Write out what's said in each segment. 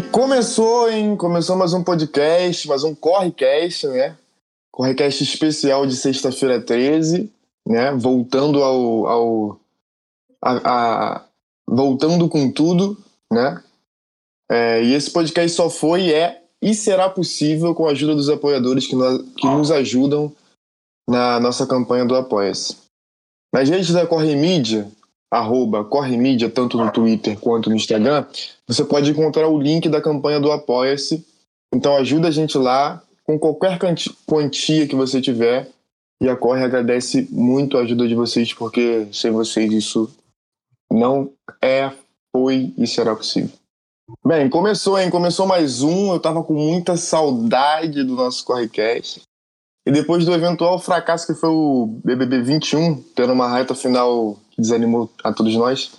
E começou, hein? Começou mais um podcast, mais um Correcast, né? Correcast especial de sexta-feira 13, né? Voltando ao. ao a, a, voltando com tudo, né? É, e esse podcast só foi, é e será possível com a ajuda dos apoiadores que, nós, que nos ajudam na nossa campanha do Apoia-se. Nas redes da Corre Mídia, arroba Corre Mídia, tanto no Twitter quanto no Instagram, você pode encontrar o link da campanha do Apoia-se. Então ajuda a gente lá com qualquer quantia que você tiver. E a Corre agradece muito a ajuda de vocês, porque sem vocês isso não é, foi e será possível. Bem, começou, hein? Começou mais um. Eu tava com muita saudade do nosso Correcast. E depois do eventual fracasso que foi o BBB 21, tendo uma reta final que desanimou a todos nós,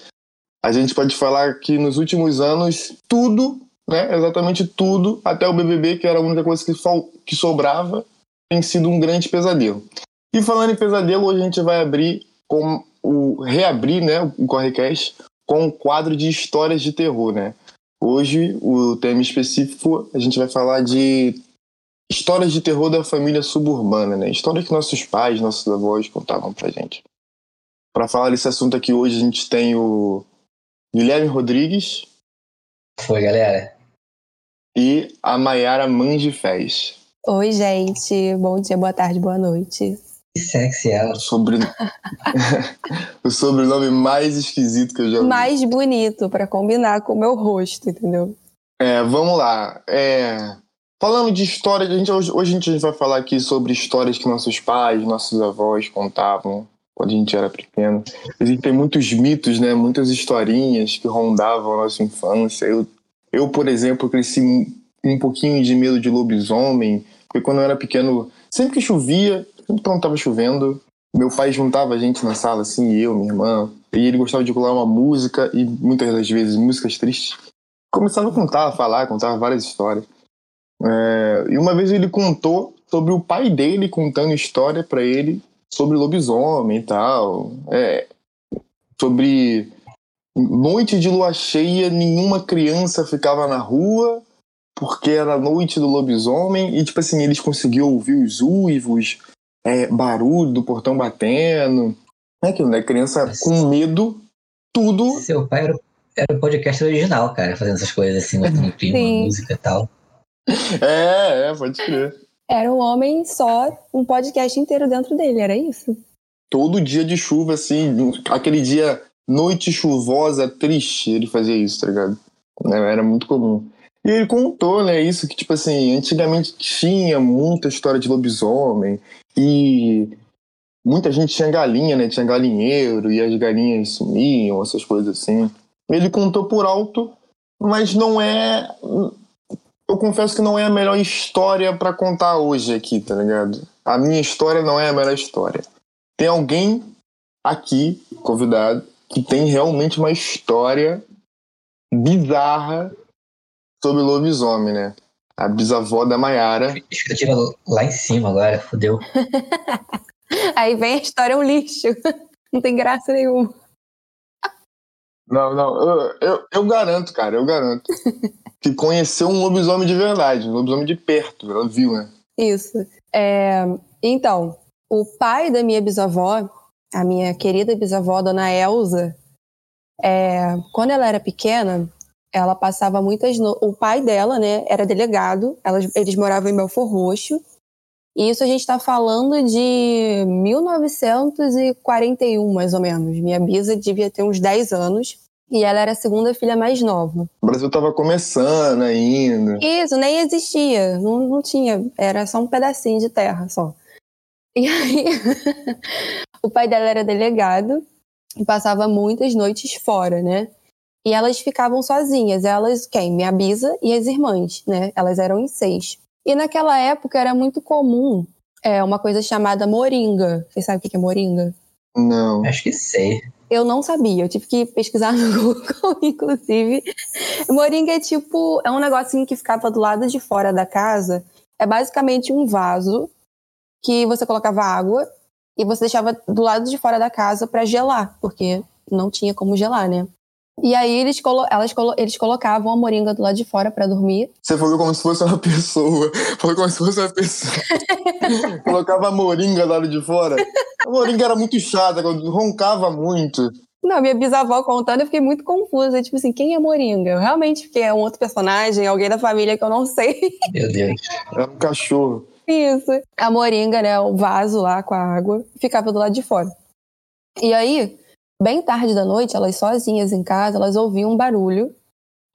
a gente pode falar que nos últimos anos, tudo, né, exatamente tudo, até o BBB, que era a única coisa que, que sobrava, tem sido um grande pesadelo. E falando em pesadelo, hoje a gente vai abrir com o reabrir, né, o Correcast com um quadro de histórias de terror, né? Hoje, o tema específico, a gente vai falar de histórias de terror da família suburbana, né? Histórias que nossos pais, nossos avós contavam pra gente. Para falar desse assunto aqui hoje, a gente tem o Guilherme Rodrigues. Foi, galera. E a Maiara Mangifés. Oi, gente. Bom dia, boa tarde, boa noite. Que sexy ela. Sobre... o sobrenome mais esquisito que eu já ouvi. Mais bonito, para combinar com o meu rosto, entendeu? É, vamos lá. É... Falando de história, a gente, hoje, hoje a gente vai falar aqui sobre histórias que nossos pais, nossos avós contavam quando a gente era pequeno. Existem muitos mitos, né? Muitas historinhas que rondavam a nossa infância. Eu, eu por exemplo, cresci um pouquinho de medo de lobisomem, porque quando eu era pequeno, sempre que chovia, sempre quando estava chovendo, meu pai juntava a gente na sala, assim, eu, minha irmã, e ele gostava de colar uma música, e muitas das vezes músicas tristes. Começava a contar, a falar, contava várias histórias. É, e uma vez ele contou sobre o pai dele contando história para ele sobre lobisomem e tal. É, sobre noite de lua cheia, nenhuma criança ficava na rua porque era noite do lobisomem e tipo assim eles conseguiam ouvir os uivos, é, barulho do portão batendo, é aquilo, né? Criança com medo, tudo. Seu pai era, era o podcast original, cara, fazendo essas coisas assim, mostrando clima, música e tal. É, é, pode crer. Era um homem só, um podcast inteiro dentro dele, era isso? Todo dia de chuva, assim, aquele dia, noite chuvosa, triste, ele fazia isso, tá ligado? É, era muito comum. E ele contou, né, isso que, tipo assim, antigamente tinha muita história de lobisomem e muita gente tinha galinha, né, tinha galinheiro e as galinhas sumiam, essas coisas assim. Ele contou por alto, mas não é eu confesso que não é a melhor história para contar hoje aqui, tá ligado? A minha história não é a melhor história. Tem alguém aqui, convidado, que tem realmente uma história bizarra sobre lobisomem, né? A bisavó da Maiara. Expectativa lá em cima agora, fodeu. Aí vem a história é um lixo. Não tem graça nenhuma. Não, não, eu, eu, eu garanto, cara, eu garanto. que conheceu um lobisomem de verdade, um lobisomem de perto, ela viu, né? Isso. É, então, o pai da minha bisavó, a minha querida bisavó, dona Elza, é, quando ela era pequena, ela passava muitas no... o pai dela, né, era delegado, elas, eles moravam em Belfor Roxo. E isso a gente está falando de 1941, mais ou menos. Minha bisa devia ter uns 10 anos e ela era a segunda filha mais nova. O Brasil estava começando ainda. Isso, nem existia, não, não tinha, era só um pedacinho de terra só. E aí, o pai dela era delegado e passava muitas noites fora, né? E elas ficavam sozinhas, elas, quem? Minha bisa e as irmãs, né? Elas eram em seis. E naquela época era muito comum é, uma coisa chamada moringa. Vocês sabem o que é moringa? Não. Acho que sei. Eu não sabia, eu tive que pesquisar no Google, inclusive. Moringa é tipo, é um negocinho que ficava do lado de fora da casa. É basicamente um vaso que você colocava água e você deixava do lado de fora da casa para gelar, porque não tinha como gelar, né? E aí eles, colo elas colo eles colocavam a moringa do lado de fora para dormir. Você falou como se fosse uma pessoa. Falou como se fosse uma pessoa. Colocava a moringa do lado de fora. A moringa era muito chata, roncava muito. Não, minha bisavó contando, eu fiquei muito confusa. Tipo assim, quem é Moringa? Eu realmente fiquei é um outro personagem, alguém da família que eu não sei. Meu Deus. Era um cachorro. Isso. A Moringa, né, o vaso lá com a água, ficava do lado de fora. E aí, bem tarde da noite, elas sozinhas em casa, elas ouviam um barulho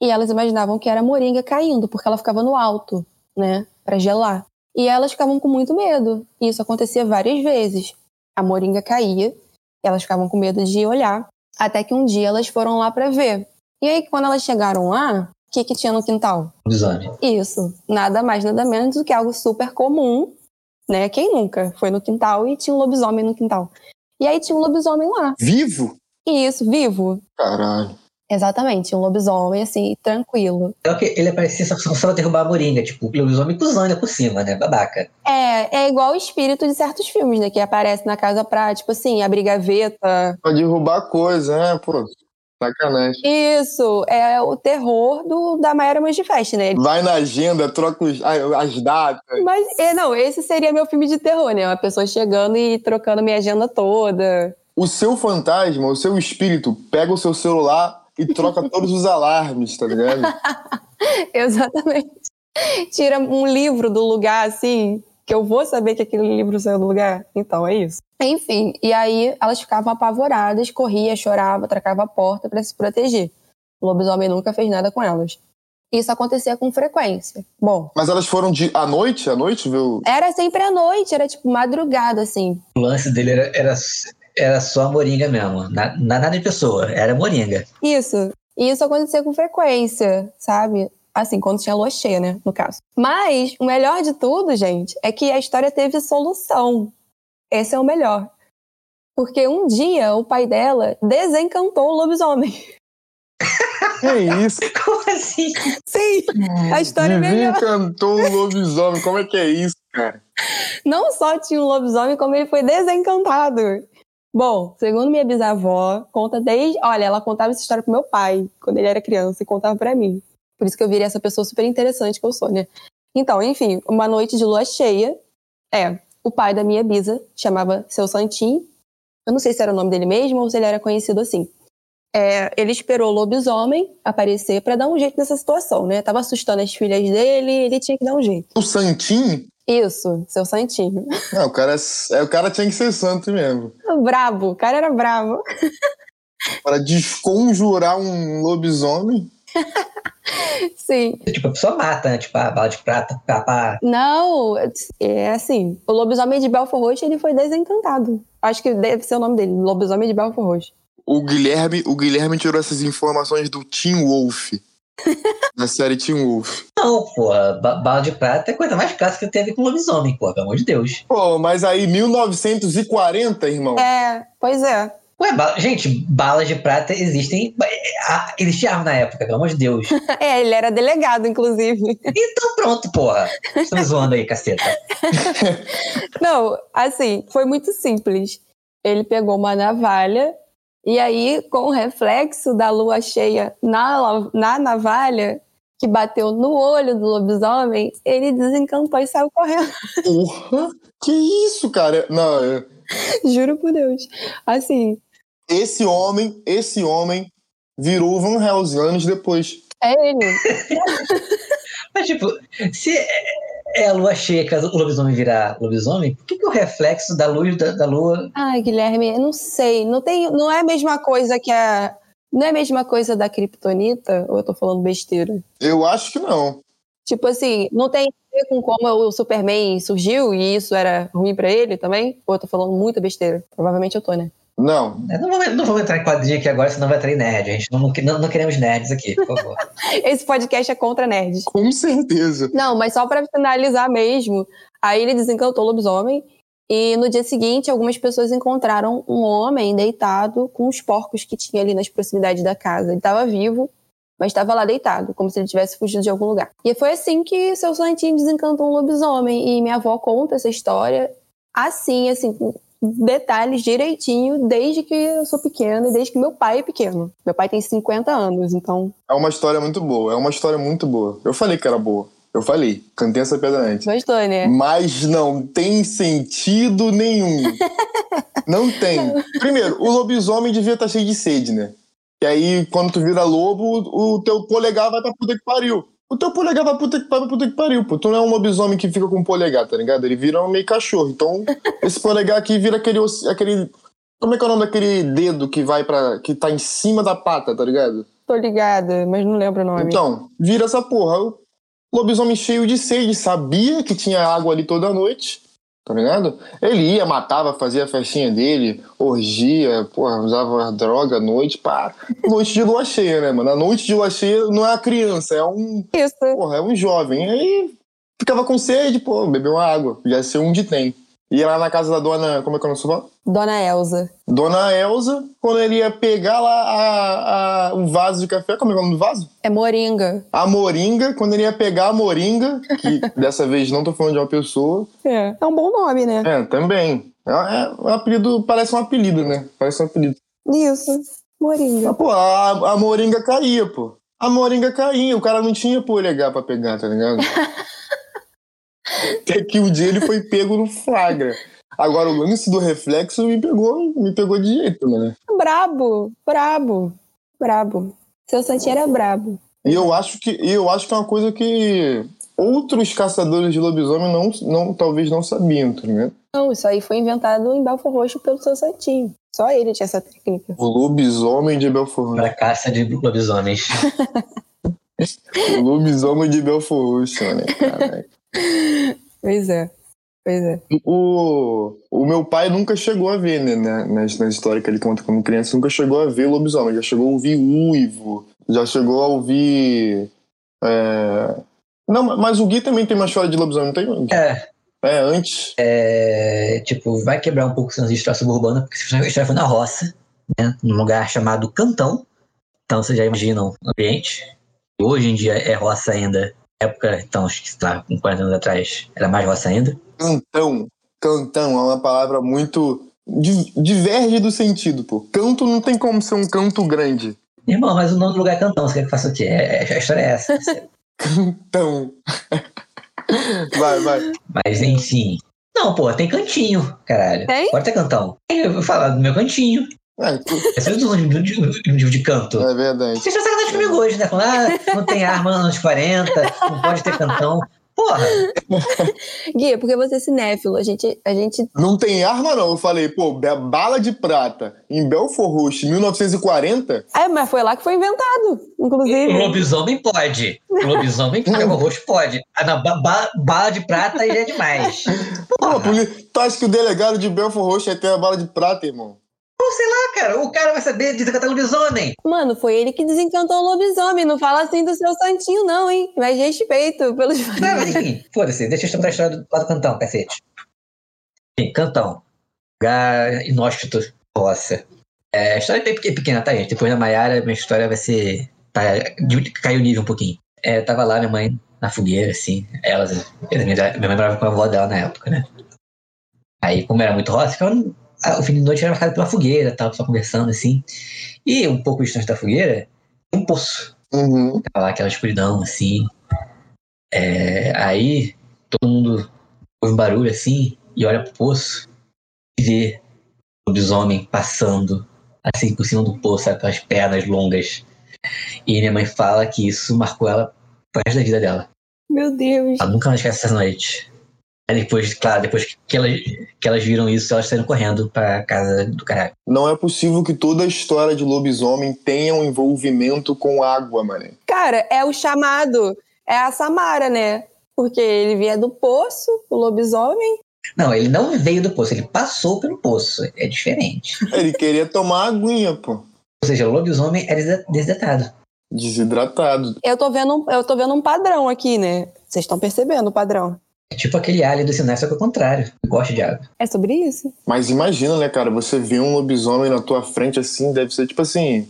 e elas imaginavam que era a Moringa caindo, porque ela ficava no alto, né, para gelar. E elas ficavam com muito medo. E isso acontecia várias vezes. A Moringa caía, elas ficavam com medo de olhar. Até que um dia elas foram lá para ver. E aí, quando elas chegaram lá, o que, que tinha no quintal? Lobisomem. Isso. Nada mais, nada menos do que algo super comum, né? Quem nunca foi no quintal e tinha um lobisomem no quintal? E aí tinha um lobisomem lá. Vivo? Isso, vivo. Caralho. Exatamente, um lobisomem, assim, tranquilo. É o que ele aparecia só, só pra derrubar a moringa, tipo, lobisomem cuzando por cima, né? Babaca. É, é igual o espírito de certos filmes, né? Que aparece na casa pra, tipo assim, abrir gaveta. Pra derrubar coisa, né? Pô, sacanagem. Isso, é o terror do, da Mayara Manifest, né? Vai na agenda, troca os, as datas. Mas, é, não, esse seria meu filme de terror, né? Uma pessoa chegando e trocando minha agenda toda. O seu fantasma, o seu espírito, pega o seu celular e troca todos os alarmes, tá ligado? Exatamente. Tira um livro do lugar, assim, que eu vou saber que aquele livro saiu do lugar. Então, é isso. Enfim, e aí elas ficavam apavoradas, corria, chorava, tracava a porta para se proteger. O lobisomem nunca fez nada com elas. Isso acontecia com frequência. Bom. Mas elas foram de à noite? À noite, viu? Era sempre à noite, era tipo madrugada, assim. O lance dele era, era era só a moringa mesmo. Nada de pessoa, era moringa. Isso. E isso acontecia com frequência, sabe? Assim, quando tinha lua cheia, né? No caso. Mas o melhor de tudo, gente, é que a história teve solução. Esse é o melhor. Porque um dia o pai dela desencantou o lobisomem. Que isso? Como assim? Sim, a história é melhor. Desencantou o lobisomem. Como é que é isso, cara? Não só tinha um lobisomem, como ele foi desencantado. Bom, segundo minha bisavó, conta desde. Olha, ela contava essa história pro meu pai, quando ele era criança, e contava para mim. Por isso que eu virei essa pessoa super interessante que eu sou, né? Então, enfim, uma noite de lua cheia. É, o pai da minha bisa chamava Seu Santim. Eu não sei se era o nome dele mesmo ou se ele era conhecido assim. É, ele esperou o lobisomem aparecer para dar um jeito nessa situação, né? Tava assustando as filhas dele, ele tinha que dar um jeito. O Santim isso, seu santinho. Não, o cara, é, o cara tinha que ser santo mesmo. Bravo, o cara era bravo. Para desconjurar um lobisomem. Sim. Tipo, a pessoa mata, né? Tipo, a bala de prata, pá, Não, é assim. O lobisomem de Belfort Roxo, ele foi desencantado. Acho que deve ser o nome dele, lobisomem de Belfort Roxo. O Guilherme, o Guilherme tirou essas informações do Tim Wolf. Na série Teen Wolf. Não, porra, bala de prata é a coisa mais clássica que teve com lobisomem, pô, pelo amor de Deus. Pô, mas aí 1940, irmão. É, pois é. Ué, ba gente, balas de prata existem. Existia arma na época, pelo amor de Deus. é, ele era delegado, inclusive. Então pronto, porra. Estão zoando aí, caceta. Não, assim, foi muito simples. Ele pegou uma navalha e aí, com o reflexo da lua cheia na, na navalha, que bateu no olho do lobisomem, ele desencantou e saiu correndo. Porra! Que isso, cara? Não, eu... Juro por Deus. Assim. Esse homem, esse homem virou Van Helsing anos depois. É ele. Mas, tipo, se é a lua cheia que faz o lobisomem virar lobisomem, por que, que o reflexo da luz da, da lua. Ai, Guilherme, eu não sei. Não, tem, não é a mesma coisa que a. Não é a mesma coisa da Kryptonita? Ou eu tô falando besteira? Eu acho que não. Tipo assim, não tem a ver com como o Superman surgiu e isso era ruim para ele também? Ou eu tô falando muita besteira? Provavelmente eu tô, né? Não. Não vou, não vou entrar em quadrinho aqui agora, senão vai entrar em nerd. A gente não, não, não queremos nerds aqui, por favor. Esse podcast é contra nerds. Com certeza. Não, mas só para finalizar mesmo, aí ele desencantou o lobisomem e no dia seguinte algumas pessoas encontraram um homem deitado com os porcos que tinha ali nas proximidades da casa. Ele estava vivo, mas estava lá deitado, como se ele tivesse fugido de algum lugar. E foi assim que seu santinho desencantou um lobisomem. E minha avó conta essa história assim, assim, detalhes direitinho desde que eu sou pequena e desde que meu pai é pequeno. Meu pai tem 50 anos, então. É uma história muito boa, é uma história muito boa. Eu falei que era boa. Eu falei, cantei essa pedra antes. Gostou, né? Mas não tem sentido nenhum. não tem. Primeiro, o lobisomem devia estar cheio de sede, né? E aí, quando tu vira lobo, o teu polegar vai pra puta que pariu. O teu polegar vai puta que, pra puta que pariu, pô. Tu não é um lobisomem que fica com polegar, tá ligado? Ele vira um meio cachorro. Então, esse polegar aqui vira aquele, aquele. Como é que é o nome daquele dedo que vai para que tá em cima da pata, tá ligado? Tô ligada, mas não lembro o nome. Então, vira essa porra. O lobisomem cheio de sede, sabia que tinha água ali toda noite, tá ligado? Ele ia, matava, fazia a festinha dele, orgia, porra, usava droga à noite, pá. Noite de lua cheia, né, mano? A noite de lua cheia não é a criança, é um. Isso. Porra, é um jovem. Aí ficava com sede, pô, bebeu uma água. Já ser um de tem. Ia lá na casa da dona. Como é que é o nome Dona Elza. Dona Elza, quando ele ia pegar lá a, a, o vaso de café, como é o nome do vaso? É moringa. A moringa, quando ele ia pegar a moringa, que dessa vez não tô falando de uma pessoa. É, é um bom nome, né? É, também. É, é um apelido, parece um apelido, né? Parece um apelido. Isso, moringa. Mas, pô, a, a moringa caía, pô. A moringa caía, o cara não tinha polegar pra pegar, tá ligado? Até que um dia ele foi pego no flagra. Agora, o lance do reflexo me pegou, me pegou de jeito, né? Brabo, brabo, brabo. Seu Santinho era brabo. E eu acho que, eu acho que é uma coisa que outros caçadores de lobisomem não, não, talvez não sabiam, tá ligado? Não, isso aí foi inventado em Belfor Roxo pelo seu Santinho. Só ele tinha essa técnica. O lobisomem de Belfor Roxo. Pra caça de lobisomens. o lobisomem de Belfor Roxo, né? Caraca. Pois é. Pois é. O, o meu pai nunca chegou a ver, né? Na, na, na história que ele conta como criança, nunca chegou a ver lobisomem. Já chegou a ouvir uivo, já chegou a ouvir. É... Não, mas o Gui também tem uma história de lobisomem, não tem? É. É, antes. É, tipo, vai quebrar um pouco essa história suburbana, porque história foi na roça, né? Num lugar chamado Cantão. Então vocês já imaginam o ambiente. Hoje em dia é roça ainda época, então, acho que está com 40 anos atrás, era mais roça ainda. Cantão. Cantão é uma palavra muito. diverge do sentido, pô. Canto não tem como ser um canto grande. Irmão, mas o nome do lugar é Cantão, você quer que faça o quê? É, é, a história é essa. Cantão. vai, vai. Mas, enfim. Não, pô, tem cantinho, caralho. Tem? Pode ter cantão. Eu vou falar do meu cantinho. É, tu... Esse é livro de, de canto. é verdade. Vocês estão sacanagem comigo hoje, né? Falando, ah, não tem arma nos anos 40, não pode ter cantão. Porra! Gui, porque você é cinéfilo, a gente, a gente. Não tem arma, não. Eu falei, pô, bala de prata em Belfort Roxo, 1940. É, mas foi lá que foi inventado, inclusive. O lobisomem pode. O lobisomem que o roxo pode. Ah, não, ba ba bala de prata já é demais. Porra. Pô, tu acha que o delegado de Belfort Roxo ia ter a bala de prata, irmão? Pô, sei lá, cara. O cara vai saber desencantar lobisomem. Mano, foi ele que desencantou o lobisomem. Não fala assim do seu santinho, não, hein? Mais respeito pelos. Não, mas enfim, foda-se. Deixa eu contar a história do, lá do Cantão, cacete. Enfim, Cantão. Lugar inóspito, roça. É, a história é bem pequena, tá, gente? Depois da Maiara, minha história vai ser. Tá, caiu o nível um pouquinho. É, tava lá minha mãe na fogueira, assim. Elas, minha, minha mãe morava com a avó dela na época, né? Aí, como era muito roça, ficava o fim de noite era marcado pela fogueira, tal, só conversando assim. E um pouco distante da fogueira, um poço. Uhum. Tava lá aquela escuridão, assim. É, aí todo mundo ouve um barulho assim e olha pro poço e vê o lobisomem passando assim por cima do poço, sabe, com as pernas longas. E minha mãe fala que isso marcou ela pro resto da vida dela. Meu Deus. Ela nunca mais esquece essa noite. Aí depois, claro, depois que elas, que elas viram isso, elas saíram correndo pra casa do caralho. Não é possível que toda a história de lobisomem tenha um envolvimento com água, mané. Cara, é o chamado. É a Samara, né? Porque ele vinha do poço, o lobisomem. Não, ele não veio do poço, ele passou pelo poço. É diferente. Ele queria tomar aguinha, pô. Ou seja, o lobisomem era desidratado. Desidratado. Eu tô vendo, eu tô vendo um padrão aqui, né? Vocês estão percebendo o padrão? É tipo aquele alien do sinal, só que é o contrário. Gosta de água. É sobre isso? Mas imagina, né, cara? Você vê um lobisomem na tua frente assim, deve ser tipo assim.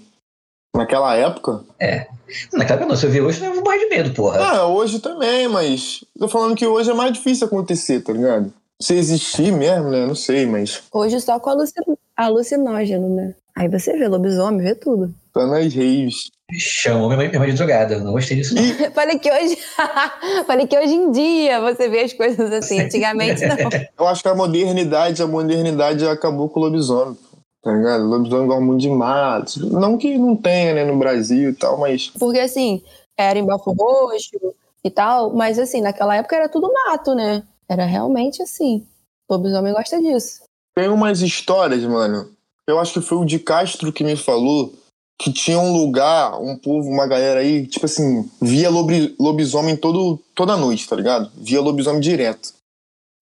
Naquela época. É. Naquela época não, se eu ver hoje, eu vou morrer de medo, porra. Ah, hoje também, mas. Tô falando que hoje é mais difícil acontecer, tá ligado? Se existir mesmo, né? Não sei, mas Hoje só com alucin- alucinógeno, né? Aí você vê lobisomem, vê tudo. tá nas raves. Chamou minha mãe, minha mãe de drogada. Não gostei disso, não. Falei que hoje. Falei que hoje em dia você vê as coisas assim. Antigamente não. Eu acho que a modernidade, a modernidade acabou com o lobisomem. Tá ligado? O lobisomem gosta muito de matos. Não que não tenha, né, no Brasil e tal, mas Porque assim, era em Bafo Roxo e tal, mas assim, naquela época era tudo mato, né? Era realmente assim. Lobisomem gosta disso. tem umas histórias, mano. Eu acho que foi o de Castro que me falou que tinha um lugar, um povo, uma galera aí, tipo assim, via lobi- lobisomem todo, toda noite, tá ligado? Via lobisomem direto.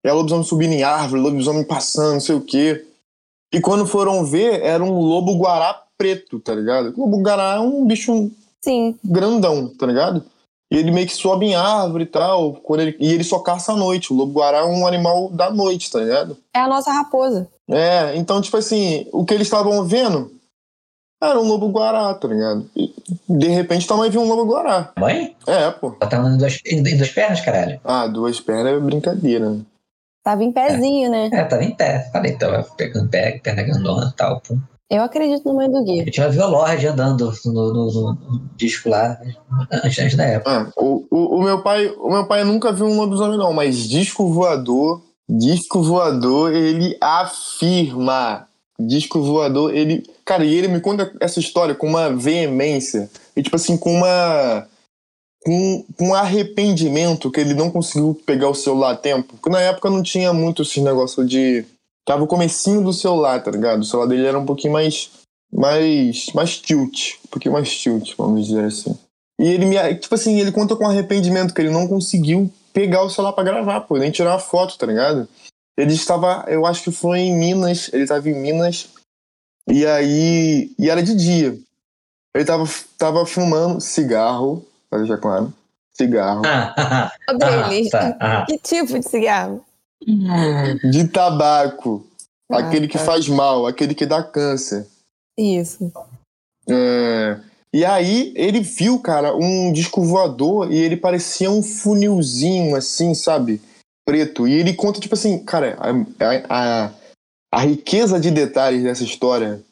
E a lobisomem subindo em árvore, lobisomem passando, não sei o quê. E quando foram ver, era um lobo guará preto, tá ligado? O lobo guará é um bicho Sim. grandão, tá ligado? E ele meio que sobe em árvore e tal. Quando ele, e ele só caça à noite. O lobo-guará é um animal da noite, tá ligado? É a nossa raposa. É, então, tipo assim, o que eles estavam vendo era um lobo-guará, tá ligado? E de repente também viu um lobo-guará. Mãe? É, pô. Ela tá andando em duas, em, duas pernas, caralho. Ah, duas pernas é brincadeira. né? Tava em pezinho, né? É, tava em pé. Falei, tava pegando pé, perna grandona e tal. Pum. Eu acredito no mãe do Gui. Eu tinha uma Violord andando no, no, no- no disco lá, antes, antes da época. Ah, o, o, o meu pai, o meu pai nunca viu um lobisomem, não, mas disco voador, disco voador, ele afirma. Disco voador, ele. Cara, e ele me conta essa história com uma veemência. E, tipo assim, com uma. Com, com um arrependimento que ele não conseguiu pegar o celular a tempo. Porque na época não tinha muito esse negócio de. Tava o comecinho do celular, tá ligado? O celular dele era um pouquinho mais. Mais. Mais tilt. Um pouquinho mais tilt, vamos dizer assim. E ele me. Tipo assim, ele conta com arrependimento que ele não conseguiu pegar o celular pra gravar, pô, nem tirar uma foto, tá ligado? Ele estava, eu acho que foi em Minas, ele estava em Minas, e aí. E era de dia. Ele tava, tava fumando cigarro, pra deixar claro. Cigarro. Ah, ah, ah, Denis, tá, ah. que tipo de cigarro? De tabaco. Ah, aquele que tá. faz mal, aquele que dá câncer. Isso. É, E aí ele viu, cara, um disco voador e ele parecia um funilzinho, assim, sabe? Preto. E ele conta, tipo assim, cara, a, a, a, a riqueza de detalhes dessa história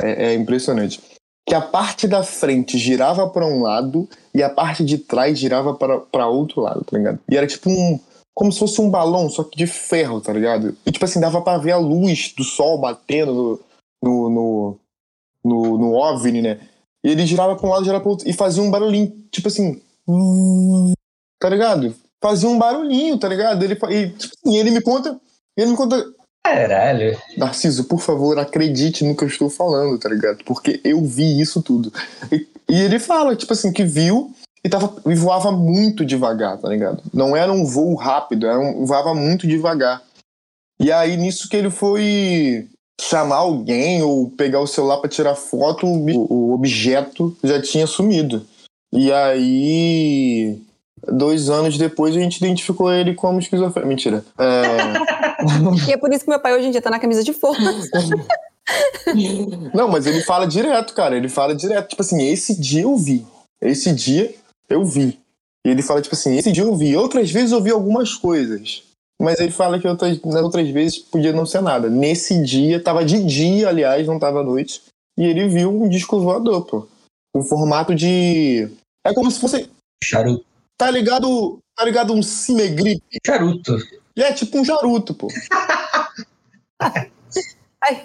é, é impressionante. Que a parte da frente girava para um lado e a parte de trás girava para outro lado, tá ligado? E era tipo um. Como se fosse um balão, só que de ferro, tá ligado? E tipo assim, dava para ver a luz do sol batendo no, no, no, no, OVNI, né? E ele girava pra um lado, girava pro outro. E fazia um barulhinho, tipo assim. Tá ligado? Fazia um barulhinho, tá ligado? Ele, e, tipo assim, ele me conta. Ele me conta. Caralho. Narciso, por favor, acredite no que eu estou falando, tá ligado? Porque eu vi isso tudo. E, e ele fala, tipo assim, que viu e, tava, e voava muito devagar, tá ligado? Não era um voo rápido, era um, voava muito devagar. E aí, nisso que ele foi chamar alguém ou pegar o celular pra tirar foto, o, o objeto já tinha sumido. E aí, dois anos depois, a gente identificou ele como esquizofrênico. Mentira. É... E é por isso que meu pai hoje em dia tá na camisa de força. Não, mas ele fala direto, cara. Ele fala direto. Tipo assim, esse dia eu vi. Esse dia eu vi. E ele fala, tipo assim, esse dia eu vi. Outras vezes eu vi algumas coisas. Mas ele fala que outras, nas outras vezes podia não ser nada. Nesse dia, tava de dia, aliás, não tava à noite. E ele viu um disco voador, pô. Um formato de. É como se fosse. Charuto. Tá ligado? Tá ligado um cimegrip? Charuto. E é tipo um charuto, pô. Ai,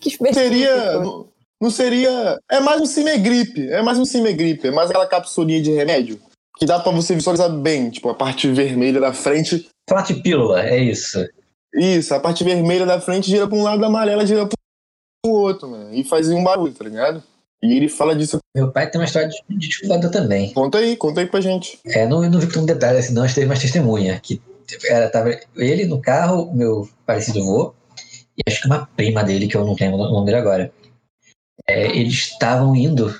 que específico. seria. Não, não seria. É mais um cimegripe. É mais um cimegripe. É mais aquela capsulinha de remédio. Que dá pra você visualizar bem. Tipo, a parte vermelha da frente. De pílula, é isso. Isso, a parte vermelha da frente gira pra um lado, a amarela gira pro outro, mano. E fazia um barulho, tá ligado? E ele fala disso. Meu pai tem uma história de, de disco voador também. Conta aí, conta aí pra gente. É, não, não vi com detalhe assim, não, mas teve mais testemunha. Que era, tava ele no carro, meu parecido vô, e acho que uma prima dele, que eu não lembro o nome dele agora. É, eles estavam indo, se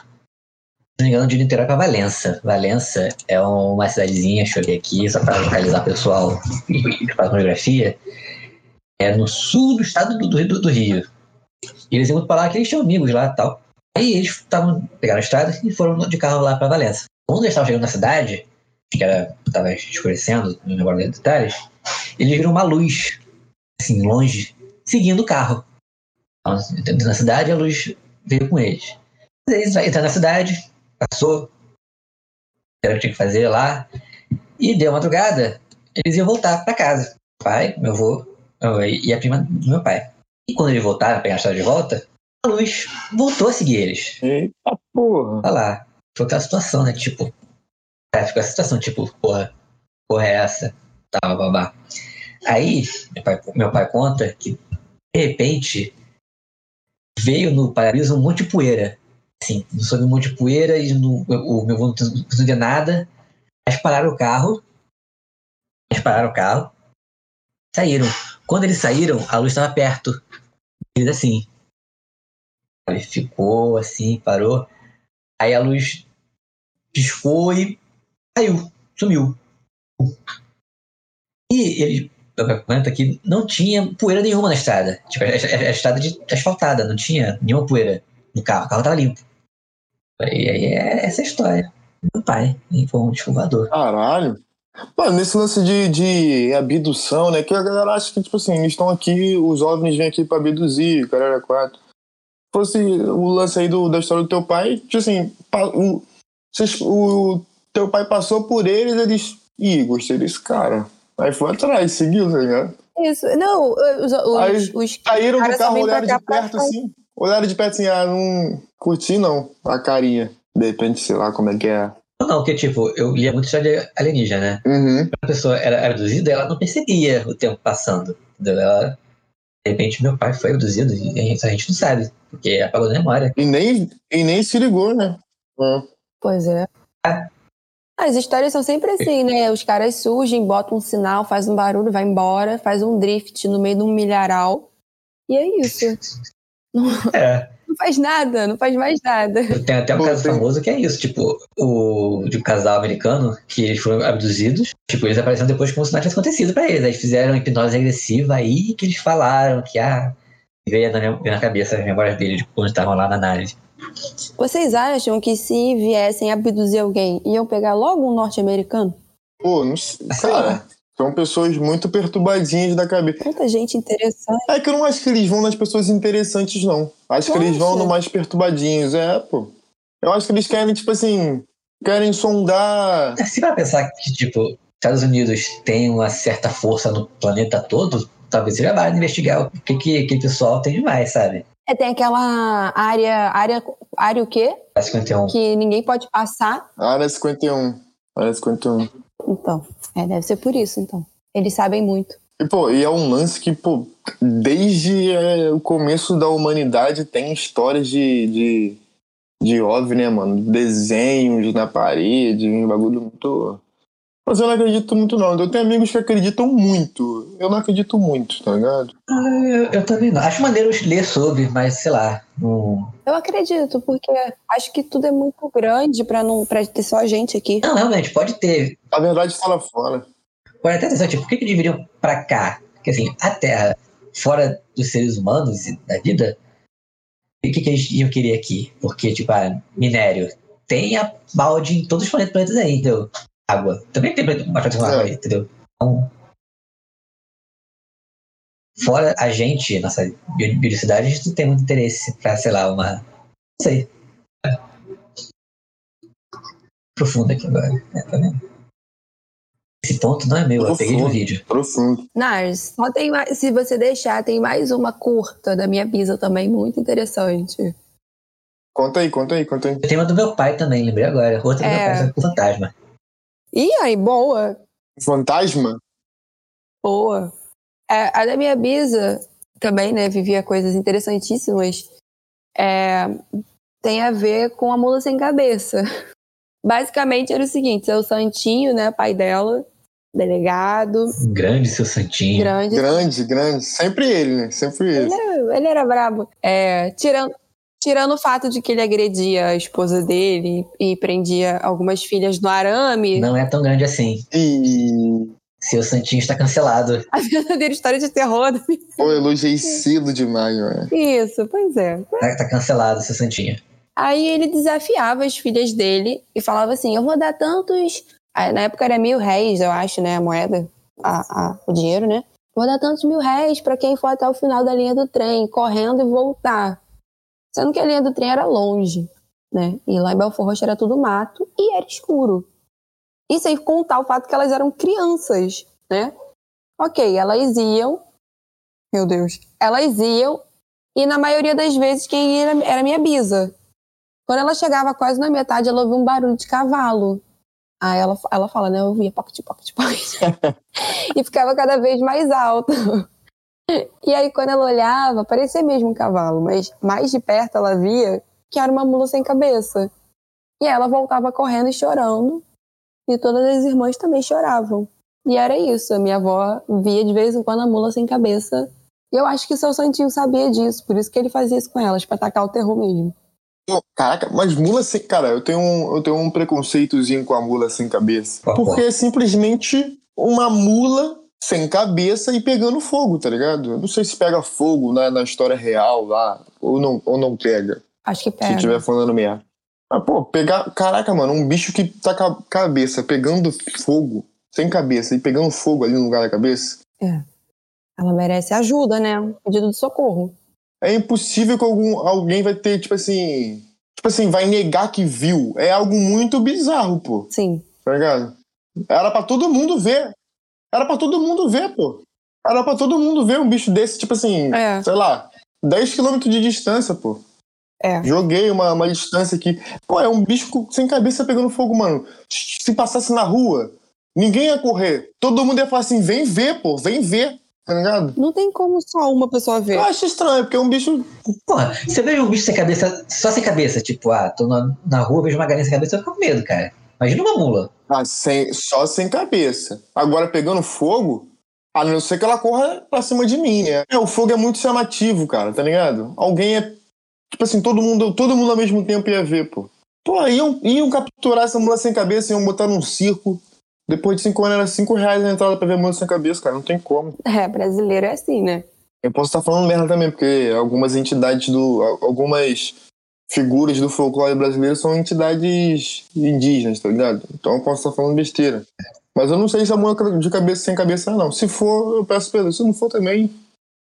não me engano, de Niterói para Valença. Valença é uma cidadezinha, deixa eu ver aqui, só para localizar o pessoal que faz fotografia. É no sul do estado do, do, do Rio. E eles iam para lá, que eles tinham amigos lá e tal. Aí eles estavam, pegaram a estrada e foram de carro lá para Valença. Quando eles estavam chegando na cidade, que era, tava escurecendo, lembro agora dos detalhes, eles viram uma luz assim, longe, seguindo o carro. Então, Entrando na cidade, a luz veio com eles. Eles entraram na cidade, passou, era o que tinha que fazer lá, e deu madrugada, eles iam voltar para casa. Pai, meu avô e a prima do meu pai. E quando eles voltaram pegar a estrada de volta, a luz voltou a seguir eles. Eita porra. Olha lá. Foi aquela situação, né? Tipo. É, ficou essa situação, tipo, porra, porra é essa? Tal, babá. Aí, meu pai, meu pai conta que, de repente, veio no para-brisa um monte de poeira. Assim, um monte de poeira e no, o meu avô não conseguia nada. Eles pararam o carro. Eles pararam o carro. Saíram. Quando eles saíram, a luz estava perto. Eles assim. Ele ficou assim, parou. Aí a luz piscou e caiu, sumiu. E ele comenta que não tinha poeira nenhuma na estrada. Tipo, a, a, a estrada de, asfaltada, não tinha nenhuma poeira no carro. O carro tava limpo. E aí é essa história. Meu pai foi um descovador. Caralho. Mano, nesse lance de, de abdução, né? Que a galera acha que, tipo assim, eles estão aqui, os OVNIs vêm aqui pra abduzir, o cara era quatro. Se fosse o lance aí do, da história do teu pai, tipo assim, o, vocês- o teu pai passou por eles, eles. Ih, gostei desse cara. Aí foi atrás, seguiu, tá ligado? Isso. Não, os, os, Aí- os Saíram do carro, olharam de perto assim. Olharam de perto assim, ah, não curti não a carinha. De repente, sei lá como é que é. Não, porque, tipo, eu lia muito história de alienígena, né? Uhum. a pessoa era abduzida, ela não percebia o tempo passando. Entendeu? Ela, de repente, meu pai foi abduzido e a gente, a gente não sabe, porque apagou a memória. E nem, e nem se ligou, né? É. Pois é. As histórias são sempre assim, né? Os caras surgem, botam um sinal, faz um barulho, vai embora, faz um drift no meio de um milharal. E é isso. É. Não faz nada, não faz mais nada. Tem até um Pô, caso tem- famoso que é isso, tipo, o de um casal americano que eles foram abduzidos, tipo, eles apareceram depois como se nada tivesse acontecido pra eles. Aí eles fizeram hipnose regressiva aí que eles falaram que, ah, veio na, minha- veio na cabeça as memórias deles de quando estavam lá na nave. Vocês acham que se viessem abduzir alguém, iam pegar logo um norte-americano? Pô, não sei. Cara, são pessoas muito perturbadinhas da cabeça. Tanta gente interessante. É que eu não acho que eles vão nas pessoas interessantes, não. Acho que eles vão no mais perturbadinhos, é, pô. Eu acho que eles querem, tipo assim, querem sondar. Se vai pensar que, tipo, Estados Unidos tem uma certa força no planeta todo, talvez seja válido investigar o que, que aquele pessoal tem demais, sabe? É, tem aquela área, área, área o quê? A 51. Que ninguém pode passar. Área 51. Área 51. Então, é, deve ser por isso, então. Eles sabem muito. E, pô, e é um lance que, pô, desde é, o começo da humanidade tem histórias de, de, de OVNI, né, mano? Desenhos na parede, um bagulho muito. Mas eu não acredito muito, não. Eu tenho amigos que acreditam muito. Eu não acredito muito, tá ligado? Ah, Eu, eu também não. Acho maneiro ler sobre, mas sei lá. Não, Eu acredito, porque acho que tudo é muito grande pra não pra ter só a gente aqui. não realmente, pode ter. A verdade está lá fora. Pode até ter, tipo, por que, que eles viriam pra cá? Porque assim, a Terra, fora dos seres humanos e da vida, o que, que eles iam querer aqui? Porque, tipo, ah, minério. Tem a balde em todos os planetas, planetas aí, entendeu? Água. Também tem uma com água aí, entendeu? Então, fora a gente, nossa bi- biodiversidade, a gente não tem muito interesse pra, sei lá, uma. Não sei. Profunda aqui agora. É, tá vendo? Esse ponto não é meu, eu peguei no Profundo. vídeo. Profundo. Nars, só tem mais, se você deixar, tem mais uma curta da minha bisa também, muito interessante. Conta aí, conta aí, conta aí. Eu tenho uma do meu pai também, lembrei agora. Outra do meu É. pai, com fantasma. Ih, aí, boa, Fantasma? boa. É, a da minha bisa também, né, vivia coisas interessantíssimas. É, tem a ver com a mula sem cabeça. Basicamente era o seguinte, seu Santinho, né, pai dela, delegado, grande seu santinho. grande, Grande, grande. Sempre ele, né? Sempre ele. Ele era, ele era brabo. É, tirando, tirando o fato de que ele agredia a esposa dele e prendia algumas filhas no arame, Não é tão grande assim. E. Seu santinho está cancelado. a verdadeira história de terror. Pô, elogiei cedo demais, mano. Isso, pois é. Tá, tá cancelado, seu santinho. Aí ele desafiava as filhas dele e falava assim: Eu vou dar tantos. Na época era mil réis, eu acho, né? A moeda, a, a- o dinheiro, né? Vou dar tantos mil réis para quem for até o final da linha do trem, correndo e voltar. Sendo que a linha do trem era longe, né? E lá em Belfort Roxo era tudo mato e era escuro. E sem contar o fato que elas eram crianças, né? Ok, elas iam. Meu Deus. Elas iam e na maioria das vezes quem ia era minha bisa. Quando ela chegava quase na metade, ela ouvia um barulho de cavalo. Aí ela, ela fala, né? Eu ouvia pocket, pocket, pocket. e ficava cada vez mais alto. E aí, quando ela olhava, parecia mesmo um cavalo, mas mais de perto ela via que era uma mula sem cabeça. E ela voltava correndo e chorando. E todas as irmãs também choravam. E era isso. A minha avó via de vez em quando a mula sem cabeça. E eu acho que o seu Santinho sabia disso, por isso que ele fazia isso com elas, pra atacar o terror mesmo. Caraca, mas mula sem. Cara, eu tenho um, eu tenho um preconceitozinho com a mula sem cabeça. Porque é simplesmente uma mula sem cabeça e pegando fogo, tá ligado? Eu não sei se pega fogo na, na história real lá, ou não, ou não pega. Acho que pega. Se estiver falando merda. Mas, pô, pegar. Caraca, mano, um bicho que tá com a cabeça pegando fogo, sem cabeça, e pegando fogo ali no lugar da cabeça. É. Ela merece ajuda, né? Um pedido de socorro é impossível que algum, alguém vai ter, tipo assim. Tipo assim, vai negar que viu. É algo muito bizarro, pô. Sim. Tá ligado? Era pra todo mundo ver. Era pra todo mundo ver, pô. Era pra todo mundo ver um bicho desse, tipo assim, é. sei lá, 10 km de distância, pô. É. Joguei uma, uma distância aqui. Pô, é um bicho sem cabeça pegando fogo, mano. Se passasse na rua, ninguém ia correr. Todo mundo ia falar assim: vem ver, pô, vem ver tá ligado? Não tem como só uma pessoa ver. Eu acho estranho, porque é um bicho. Porra, você vê um bicho sem cabeça, só sem cabeça, tipo, ah, tô na, na rua, vejo uma galinha sem cabeça, eu fico com medo, cara. Imagina uma mula. Ah, sem, só sem cabeça. Agora, pegando fogo, a não ser que ela corra pra cima de mim, né? É, o fogo é muito chamativo, cara, tá ligado? Alguém é. Tipo assim, todo mundo, todo mundo ao mesmo tempo ia ver, pô. Pô, iam, iam capturar essa mula sem cabeça, iam botar num circo depois de cinco anos era cinco reais a entrada pra ver Mundo Sem Cabeça, cara. Não tem como. É, brasileiro é assim, né? Eu posso estar falando merda também, porque algumas entidades do. Algumas figuras do folclore brasileiro são entidades indígenas, tá ligado? Então eu posso estar falando besteira. Mas eu não sei se é mula de cabeça sem cabeça, não. Se for, eu peço perdão. Se não for também,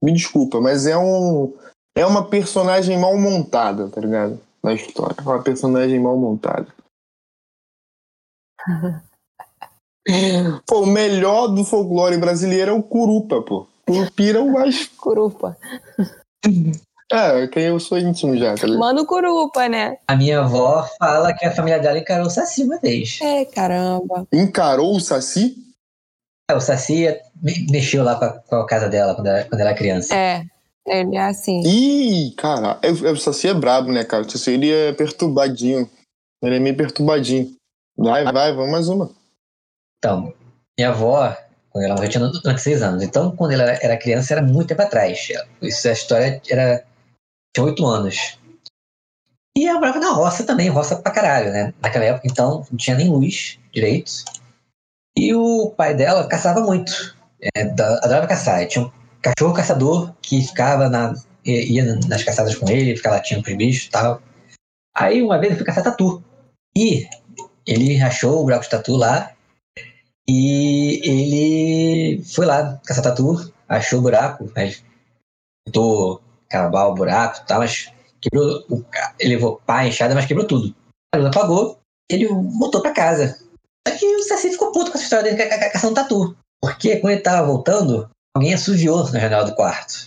me desculpa. Mas é um. É uma personagem mal montada, tá ligado? Na história. É uma personagem mal montada. Pô, o melhor do folclore brasileiro é o Curupa, pô. Curupira é o mais. Curupa. É, quem eu sou íntimo já, tá ligado? Mano Curupa, né? A minha avó fala que a família dela encarou o Saci uma vez. É, caramba. Encarou o Saci? É, o Saci mexeu lá com a, com a casa dela quando era, quando era criança. É, ele é assim. Ih, cara, é, é, o Saci é brabo, né, cara? O Saci ele é perturbadinho. Ele é meio perturbadinho. Vai, vai, vamos mais uma. Então, minha avó, quando ela morreu, tinha 96 anos. Então, quando ela era criança, era muito tempo atrás. Isso, a história era. Tinha 8 anos. E ela morava na roça também, roça pra caralho, né? Naquela época, então, não tinha nem luz direito. E o pai dela caçava muito. É, adorava caçar. Tinha um cachorro caçador que ficava na. ia nas caçadas com ele, ficava latindo pros bichos e tal. Aí, uma vez, ele foi caçar tatu. E ele achou o buraco de tatu lá e ele foi lá caçar tatu, achou o buraco, mas tentou acabar o buraco e tal, mas quebrou. O, ele levou pá, enxada, mas quebrou tudo. Ele apagou, ele voltou pra casa. Só que o Saci ficou puto com essa história dele caçando tatu. Porque quando ele tava voltando, alguém assoviou na janela do quarto.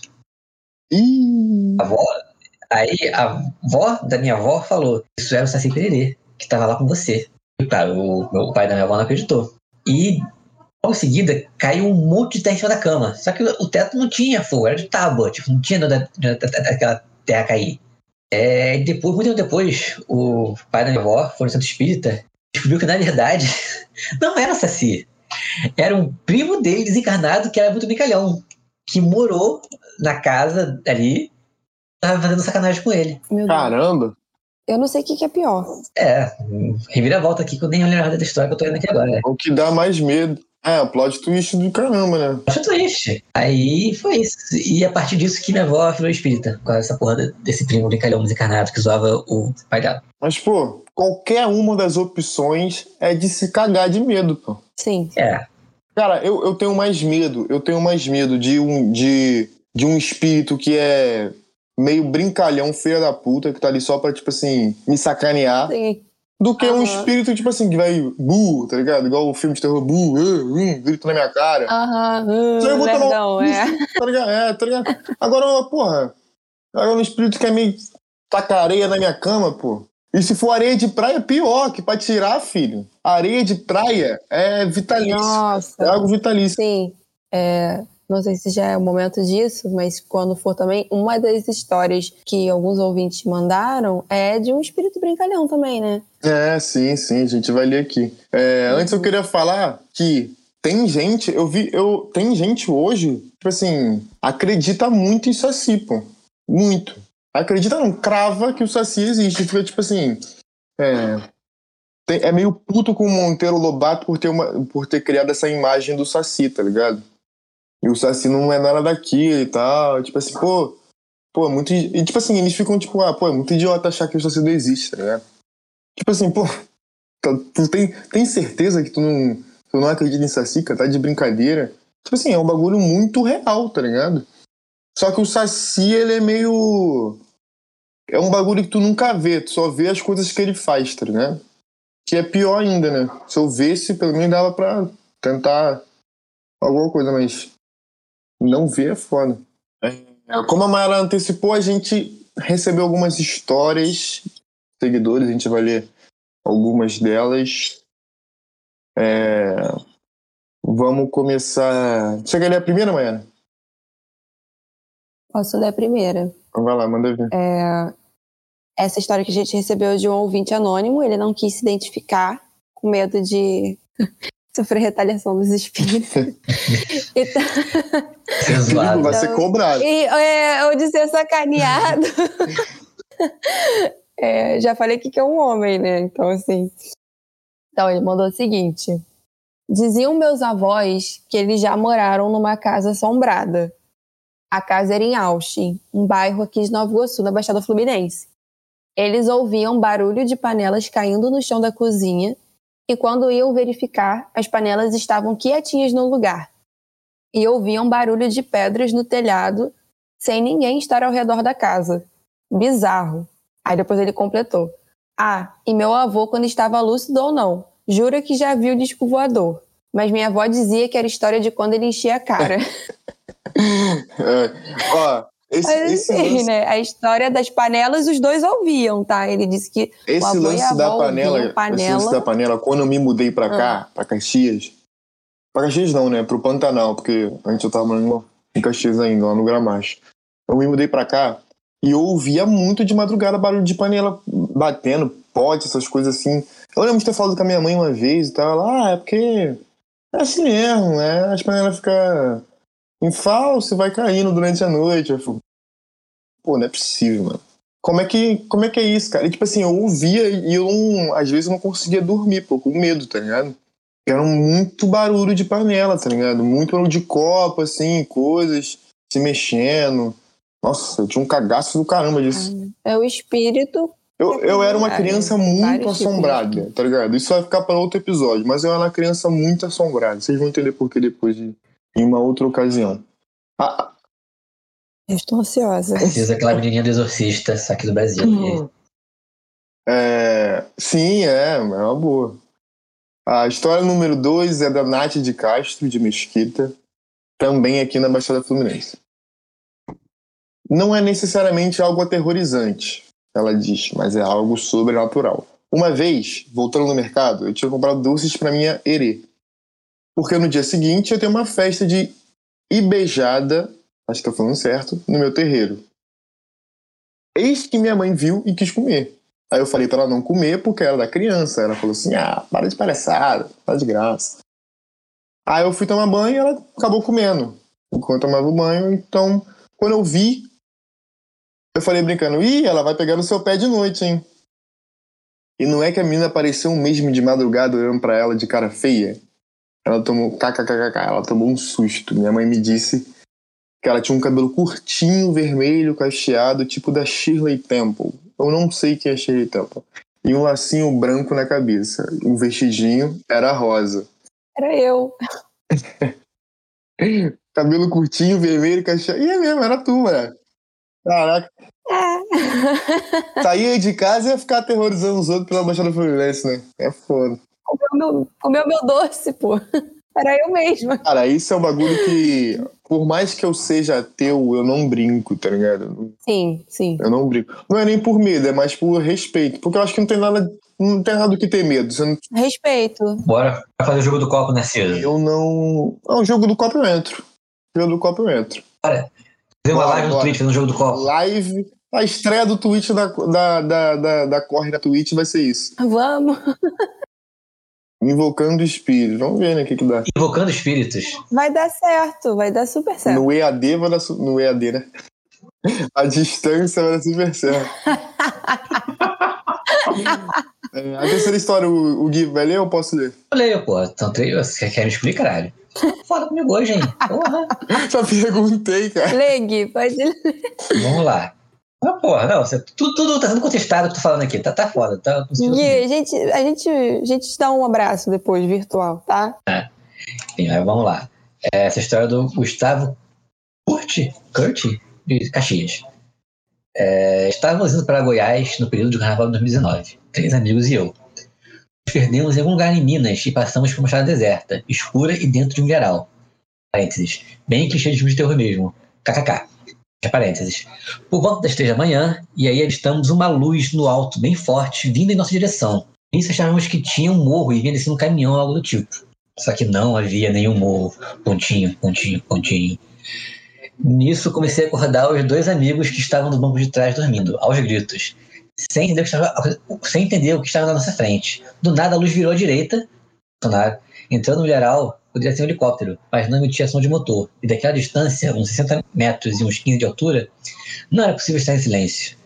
Ih. A avó, aí a avó da minha avó falou: Isso era o Saci Pererê, que tava lá com você. E claro, o, o pai da minha avó não acreditou. E logo em seguida caiu um monte de terra em cima da cama. Só que o teto não tinha fogo, era de tábua, tipo, não tinha daquela terra cair. É, depois, muito tempo depois, o pai da minha avó foi no centro espírita descobriu que, na verdade, não era Saci. Era um primo dele desencarnado que era muito brincalhão, que morou na casa ali, tava fazendo sacanagem com ele. Caramba! Eu não sei o que, que é pior. É, reviravolta aqui que eu nem olhei nada da história que eu tô indo aqui agora. O que dá mais medo. É, o plot twist do caramba, né? Plot twist. Aí foi isso. E a partir disso que minha avó virou espírita. Com essa porra desse primo brincalhão desencarnado que zoava o pai dela. Mas, pô, qualquer uma das opções é de se cagar de medo, pô. Sim. É. Cara, eu, eu tenho mais medo, eu tenho mais medo de um, de, de um espírito que é meio brincalhão, feia da puta, que tá ali só pra, tipo assim, me sacanear. Sim. Do que um Aham. espírito, tipo assim, que vai bu, tá ligado? Igual o filme de terror, bu, uh, um, grito na minha cara. Aham, hum, Então eu vou tomar verdão, um- é. Tá ligado? É, tá ligado? Agora, porra, agora um espírito que é meio taca areia na minha cama, pô. E se for areia de praia, pior, que pra tirar, filho. Areia de praia é vitalício. É Nossa, algo vitalício. sim. É, não sei se já é o momento disso, mas quando for também, uma das histórias que alguns ouvintes mandaram é de um espírito brincalhão também, né? É, sim, sim, a gente vai ler aqui. É, Antes eu queria falar que tem gente, eu vi, eu tem gente hoje, tipo assim, acredita muito em Saci, pô. Muito. Acredita não, crava que o Saci existe. Fica tipo assim. É, tem- é meio puto com o Monteiro Lobato por ter, uma, por ter criado essa imagem do Saci, tá ligado? E o Saci não é nada daquilo e tal. Tipo assim, pô. Pô, é muito. E tipo assim, eles ficam tipo, ah, pô, é muito idiota achar que o Saci não existe, tá ligado? Tipo assim, pô, tá- tu tem, tem certeza que tu não, tu não acredita em Saci, cara? Tá de brincadeira? Tipo assim, é um bagulho muito real, tá ligado? Só que o Saci, ele é meio. É um bagulho que tu nunca vê, tu só vê as coisas que ele faz, tá ligado? Que é pior ainda, né? Se eu visse, pelo menos dava pra tentar alguma coisa, mas não ver é foda. É, como a Mayara antecipou, a gente recebeu algumas histórias, seguidores, a gente vai ler algumas delas. É, Vamos começar. Você quer ler a primeira, Mayara? Posso ler a primeira. Então vai lá, manda ver. É, essa história que a gente recebeu de um ouvinte anônimo, ele não quis se identificar, com medo de sofrer retaliação dos espíritos. então, zoado. Vai ser cobrado. e, é, ou de ser sacaneado. É, já falei que que é um homem, né? Então, assim. Então, ele mandou o seguinte: Diziam meus avós que eles já moraram numa casa assombrada. A casa era em Austin, um bairro aqui de Nova Iguaçu, na Baixada Fluminense. Eles ouviam barulho de panelas caindo no chão da cozinha e, quando iam verificar, as panelas estavam quietinhas no lugar. E ouviam barulho de pedras no telhado sem ninguém estar ao redor da casa. Bizarro. Aí depois ele completou. Ah, e meu avô, quando estava lúcido ou não, jura que já viu disco voador. Mas minha avó dizia que era história de quando ele enchia a cara. É, ó, esse, Mas esse assim, lance, né? A história das panelas, os dois ouviam, tá? Ele disse que esse lance da panela, ouviam esse panela. lance da panela, quando eu me mudei pra cá, pra Caxias, pra Caxias não, né? Pro Pantanal, porque antes eu tava morando em Caxias ainda, lá no Gramacho. Eu me mudei pra cá e eu ouvia muito de madrugada barulho de panela batendo, pote, essas coisas assim. Eu lembro de ter falado com a minha mãe uma vez e tal, ela, ah, é porque é assim mesmo, né? As panelas ficam em falso e vai caindo durante a noite. Eu fico, pô, não é possível, mano. Como é que, como é, que é isso, cara? E, tipo assim, eu ouvia e eu não, às vezes eu não conseguia dormir, pô, com medo, tá ligado? Era muito barulho de panela, tá ligado? Muito barulho de copo, assim, coisas se mexendo. Nossa, eu tinha um cagaço do caramba disso. É o espírito. Eu, eu era uma Vários- criança muito assombrada, tá ligado? Isso vai ficar para outro episódio, mas eu era uma criança muito assombrada. Vocês vão entender por que depois de, em uma outra ocasião. Ah, Eu estou ansiosa. Diz aquela menininha do exorcista, aqui do Brasil. Uhum. É, sim, é, é uma boa. A história número 2 é da Nath de Castro, de Mesquita, também aqui na Baixada Fluminense. Não é necessariamente algo aterrorizante, ela diz, mas é algo sobrenatural. Uma vez, voltando no mercado, eu tinha comprado doces para minha erê. Porque no dia seguinte eu tenho uma festa de ibejada, acho que tô falando certo, no meu terreiro. Eis que minha mãe viu e quis comer. Aí eu falei pra ela não comer porque era da criança. Ela falou assim: ah, para de palhaçada, tá de graça. Aí eu fui tomar banho e ela acabou comendo. Enquanto eu tomava o banho, então, quando eu vi, eu falei brincando: ih, ela vai pegar no seu pé de noite, hein? E não é que a menina apareceu mesmo de madrugada olhando pra ela de cara feia. Ela tomou kkkk, ela tomou um susto. Minha mãe me disse que ela tinha um cabelo curtinho, vermelho, cacheado, tipo da Shirley Temple. Eu não sei quem é Shirley Temple. E um lacinho branco na cabeça. Um vestidinho era rosa. Era eu. Cabelo curtinho, vermelho, caixa. E é mesmo, era tu, mano. Caraca. É. Saía de casa e ia ficar aterrorizando os outros pela Baixada Fluminense, né? É foda. Comeu meu, comeu meu doce, pô. Era eu mesma. Cara, isso é um bagulho que, por mais que eu seja ateu, eu não brinco, tá ligado? Sim, sim. Eu não brinco. Não é nem por medo, é mais por respeito. Porque eu acho que não tem nada, não tem nada do que ter medo. Você não- Respeito. Bora fazer o jogo do copo, né, Cida? eu não. Ah, o jogo do copo eu entro. O jogo do copo eu entro. Fazer uma Bora, live no. Twitch fazendo o jogo do copo. Live. A estreia do Twitch da, da, da, da, da Corre na Twitch vai ser isso. Vamos. Invocando o espírito. Vamos ver, né, o que, que dá. Invocando espíritos. Vai dar certo, vai dar super certo. No EAD vai dar. su- No EAD, né? A distância vai dar super certo. É, a terceira história, o, o Gui vai ler ou eu posso ler? Eu leio, pô. Então, tre- você quer me explicar, caralho? Foda comigo hoje, hein? Porra. Já perguntei, cara. Leg, pode ler. Vamos lá. Ah, porra, não. Você, tudo, tudo tá sendo contestado que eu tô falando aqui. Tá, tá foda. Tá, Gui, a gente, a, gente, a gente te dá um abraço depois, virtual, tá? Enfim, aí vamos lá. É Essa história do Gustavo Curti, Curti de Caxias. É, estávamos indo para Goiás no período de carnaval de 2019. Três amigos e eu. Nos perdemos em algum lugar em Minas e passamos por uma estrada deserta, escura e dentro de um geral. Parênteses. Bem clichê de filme de terror mesmo. KKK. Parênteses. Por volta das três da manhã, e aí avistamos uma luz no alto, bem forte, vindo em nossa direção. Nisso achávamos que tinha um morro e vinha descendo um caminhão algo do tipo. Só que não havia nenhum morro. Pontinho, pontinho, pontinho. Nisso comecei a acordar os dois amigos que estavam no banco de trás dormindo, aos gritos, sem entender o que estava, sem entender o que estava na nossa frente. Do nada a luz virou à direita, entrando no geral, poderia ser um helicóptero, mas não emitia som de motor. E daquela distância, uns 60 metros e uns 15 de altura, não era possível estar em silêncio.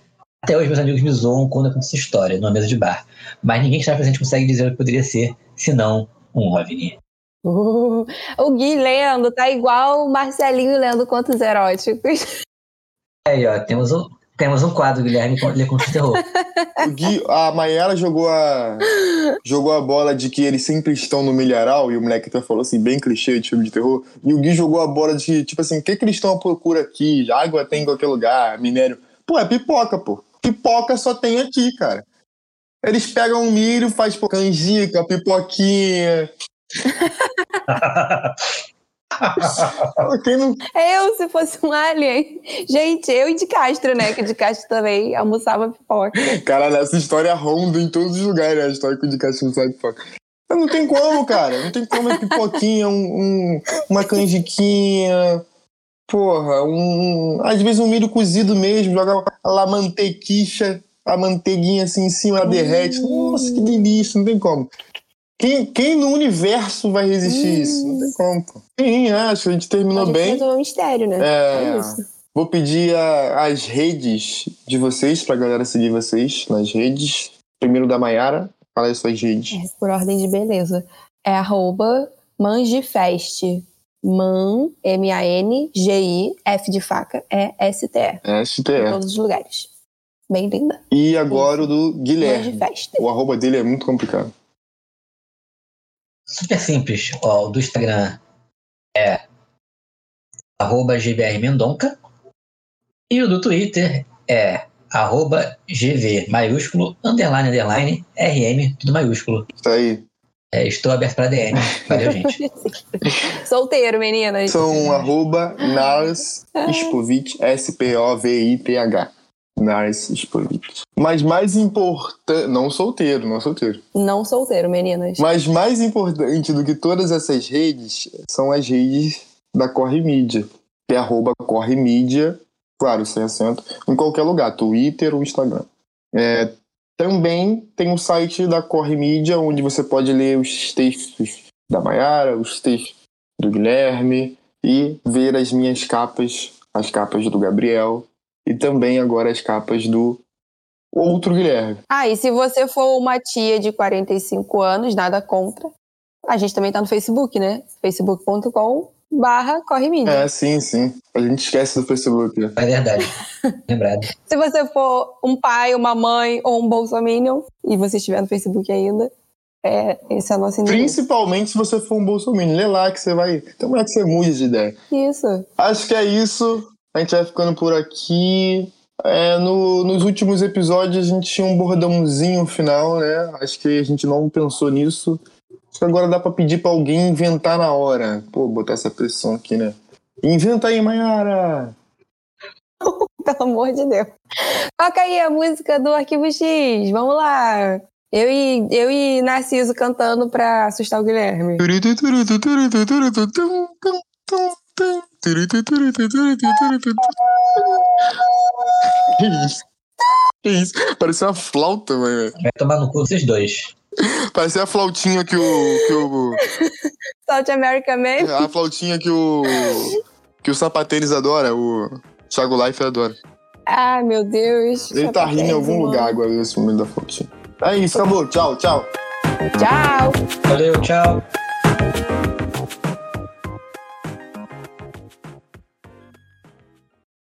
Até hoje meus amigos me zoam quando conto essa história, numa mesa de bar. Mas ninguém que está presente consegue dizer o que poderia ser, senão um OVNI. Uh, o Gui lendo, tá igual o Marcelinho lendo contos eróticos. Aí, ó, temos um, temos um quadro, Guilherme, com- lê com terror. O Gui, a Mayara jogou a, jogou a bola de que eles sempre estão no milharal, e o moleque até falou assim, bem clichê de filme de terror. E o Gui jogou a bola de que, tipo assim, o que, que eles estão à procura aqui? Água tem em qualquer lugar, minério. Pô, é pipoca, pô. Pipoca só tem aqui, cara. Eles pegam um milho, faz pô, canjica, pipoquinha. Eu, se fosse um alien. Gente, eu e de Castro, né? Que de Castro também almoçava pipoca. Cara, essa história ronda em todos os lugares, a história que o de cachorro sai pipoca. Mas Não tem como, cara. Não tem como é pipoquinha, um, um- uma canjiquinha. Porra, um. Às vezes um milho cozido mesmo, joga lá mantequicha, a manteiguinha assim em cima, ela derrete. Nossa, que delícia, não tem como. Quem, quem no universo vai resistir isso? Não tem como, pô. Sim, acho que a gente A terminou gente bem. resolveu um mistério, né? É, É isso. Vou pedir a- as redes de vocês, pra galera seguir vocês nas redes. Primeiro da Maiara, fala as suas redes. É, por ordem de beleza. É arroba Mangifest. Man, M-A-N-G-I, F de faca, é S-T-E. É, Em STE. todos os lugares. Bem linda. E agora o do Guilherme. Mangifest. O arroba dele é muito complicado. Super simples. Ó, o do Instagram é arroba gbrmendonca e o do Twitter é arroba gv maiúsculo underline underline rm tudo maiúsculo. Isso aí. É, estou aberto para DM. Valeu, gente. Solteiro, meninas. São arroba Nars Spovich, S-P-O-V-I-T-H. Nars Spovich. Mas mais importante. Não solteiro, não solteiro. Não solteiro, meninas. Mas mais importante do que todas essas redes são as redes da Corre Mídia, que é arroba Corre Mídia, claro, sem acento, em qualquer lugar, Twitter ou Instagram. É, também tem o site da Corre Mídia, onde você pode ler os textos da Mayara, os textos do Guilherme e ver as minhas capas, as capas do Gabriel e também agora as capas do outro Guilherme. Ah, e se você for uma tia de 45 anos, nada contra. A gente também tá no Facebook, né? facebook.com barra corre mídia. É, sim, sim. A gente esquece do Facebook. né? É verdade. Lembrado. Se você for um pai, uma mãe ou um bolsominion e você estiver no Facebook ainda, É, esse é o nosso endereço. Principalmente se você for um bolsominion. Lê lá que você vai. Então é que você mude de ideia. Isso. Acho que é isso. A gente vai ficando por aqui. É, no- nos últimos episódios a gente tinha um bordãozinho final, né? Acho que a gente não pensou nisso. Acho que agora dá pra pedir pra alguém inventar na hora. Pô, botar essa pressão aqui, né? Inventa aí, Mayara! Pelo amor de Deus. Toca aí a música do Arquivo X. Vamos lá. Eu e, eu e Narciso cantando pra assustar o Guilherme. Que isso? Que isso? Parecia uma flauta, mano. Vai tomar no cu vocês dois. Parecia a flautinha que o. Que o South America Man. a flautinha que o. Que o sapatênis adora, o Thiago Life adora. Ah, meu Deus. Ele tá rindo em algum Mano. lugar agora nesse momento da flautinha. É isso, acabou. Tchau, tchau. Tchau. Valeu, tchau.